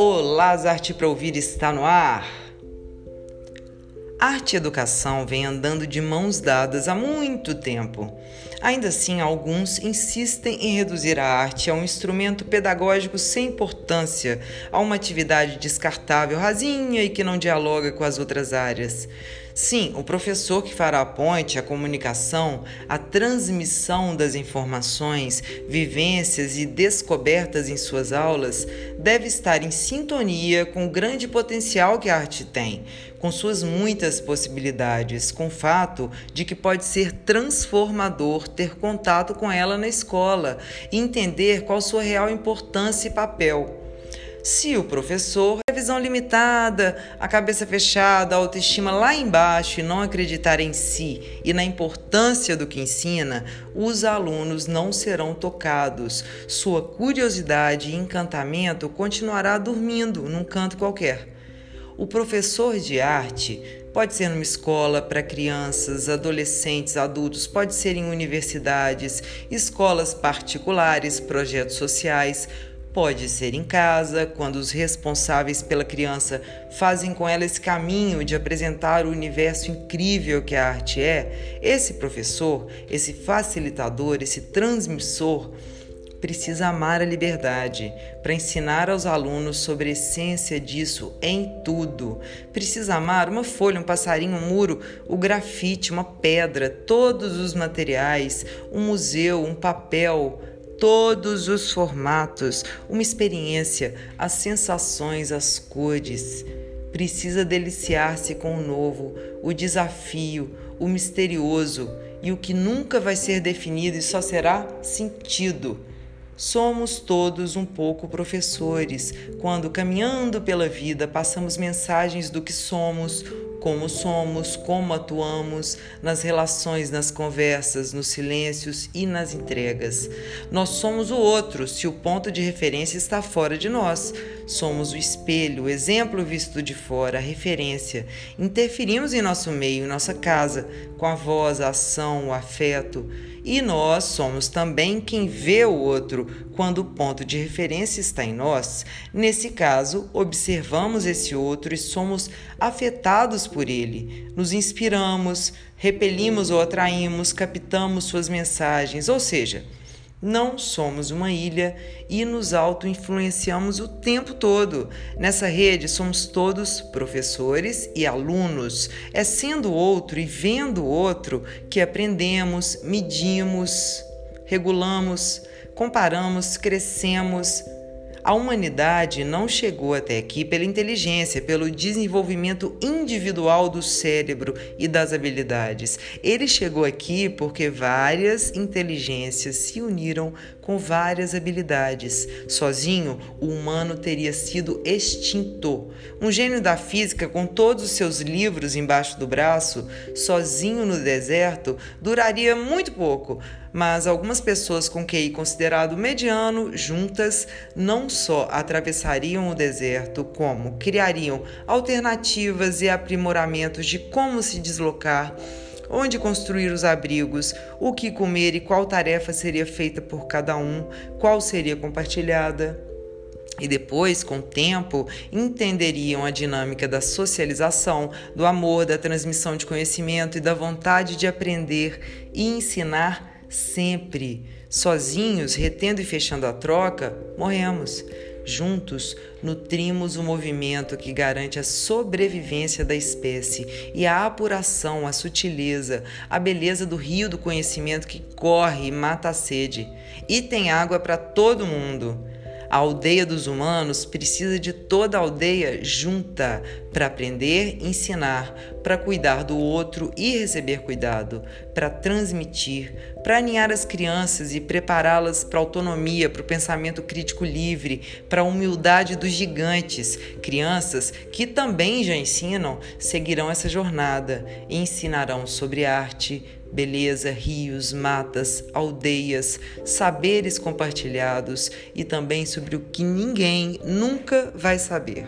Olá, Arte para Ouvir está no ar! Arte e educação vêm andando de mãos dadas há muito tempo. Ainda assim, alguns insistem em reduzir a arte a um instrumento pedagógico sem importância, a uma atividade descartável, rasinha e que não dialoga com as outras áreas. Sim, o professor que fará a ponte, a comunicação, a transmissão das informações, vivências e descobertas em suas aulas deve estar em sintonia com o grande potencial que a arte tem, com suas muitas possibilidades, com o fato de que pode ser transformador ter contato com ela na escola e entender qual sua real importância e papel. Se o professor é visão limitada, a cabeça fechada, a autoestima lá embaixo e não acreditar em si e na importância do que ensina, os alunos não serão tocados. Sua curiosidade e encantamento continuará dormindo num canto qualquer. O professor de arte pode ser numa escola para crianças, adolescentes, adultos, pode ser em universidades, escolas particulares, projetos sociais Pode ser em casa, quando os responsáveis pela criança fazem com ela esse caminho de apresentar o universo incrível que a arte é. Esse professor, esse facilitador, esse transmissor precisa amar a liberdade para ensinar aos alunos sobre a essência disso em tudo. Precisa amar uma folha, um passarinho, um muro, o grafite, uma pedra, todos os materiais, um museu, um papel todos os formatos, uma experiência, as sensações, as cores. Precisa deliciar-se com o novo, o desafio, o misterioso e o que nunca vai ser definido e só será sentido. Somos todos um pouco professores quando, caminhando pela vida, passamos mensagens do que somos, como somos, como atuamos, nas relações, nas conversas, nos silêncios e nas entregas. Nós somos o outro se o ponto de referência está fora de nós. Somos o espelho, o exemplo visto de fora, a referência. Interferimos em nosso meio, em nossa casa, com a voz, a ação, o afeto. E nós somos também quem vê o outro quando o ponto de referência está em nós. Nesse caso, observamos esse outro e somos afetados por ele. Nos inspiramos, repelimos ou atraímos, captamos suas mensagens, ou seja, não somos uma ilha e nos auto-influenciamos o tempo todo. Nessa rede somos todos professores e alunos. É sendo outro e vendo outro que aprendemos, medimos, regulamos, comparamos, crescemos, a humanidade não chegou até aqui pela inteligência, pelo desenvolvimento individual do cérebro e das habilidades. Ele chegou aqui porque várias inteligências se uniram com várias habilidades. Sozinho, o humano teria sido extinto. Um gênio da física, com todos os seus livros embaixo do braço, sozinho no deserto, duraria muito pouco. Mas algumas pessoas com QI considerado mediano, juntas, não só atravessariam o deserto, como criariam alternativas e aprimoramentos de como se deslocar onde construir os abrigos, o que comer e qual tarefa seria feita por cada um, qual seria compartilhada. E depois, com o tempo, entenderiam a dinâmica da socialização, do amor, da transmissão de conhecimento e da vontade de aprender e ensinar sempre. Sozinhos, retendo e fechando a troca, morremos. Juntos, nutrimos o movimento que garante a sobrevivência da espécie e a apuração, a sutileza, a beleza do rio do conhecimento que corre e mata a sede. E tem água para todo mundo. A aldeia dos humanos precisa de toda a aldeia junta para aprender, ensinar, para cuidar do outro e receber cuidado, para transmitir, para aninhar as crianças e prepará-las para a autonomia, para o pensamento crítico livre, para a humildade dos gigantes. Crianças que também já ensinam seguirão essa jornada e ensinarão sobre arte, beleza, rios, matas, aldeias, saberes compartilhados e também sobre o que ninguém nunca vai saber.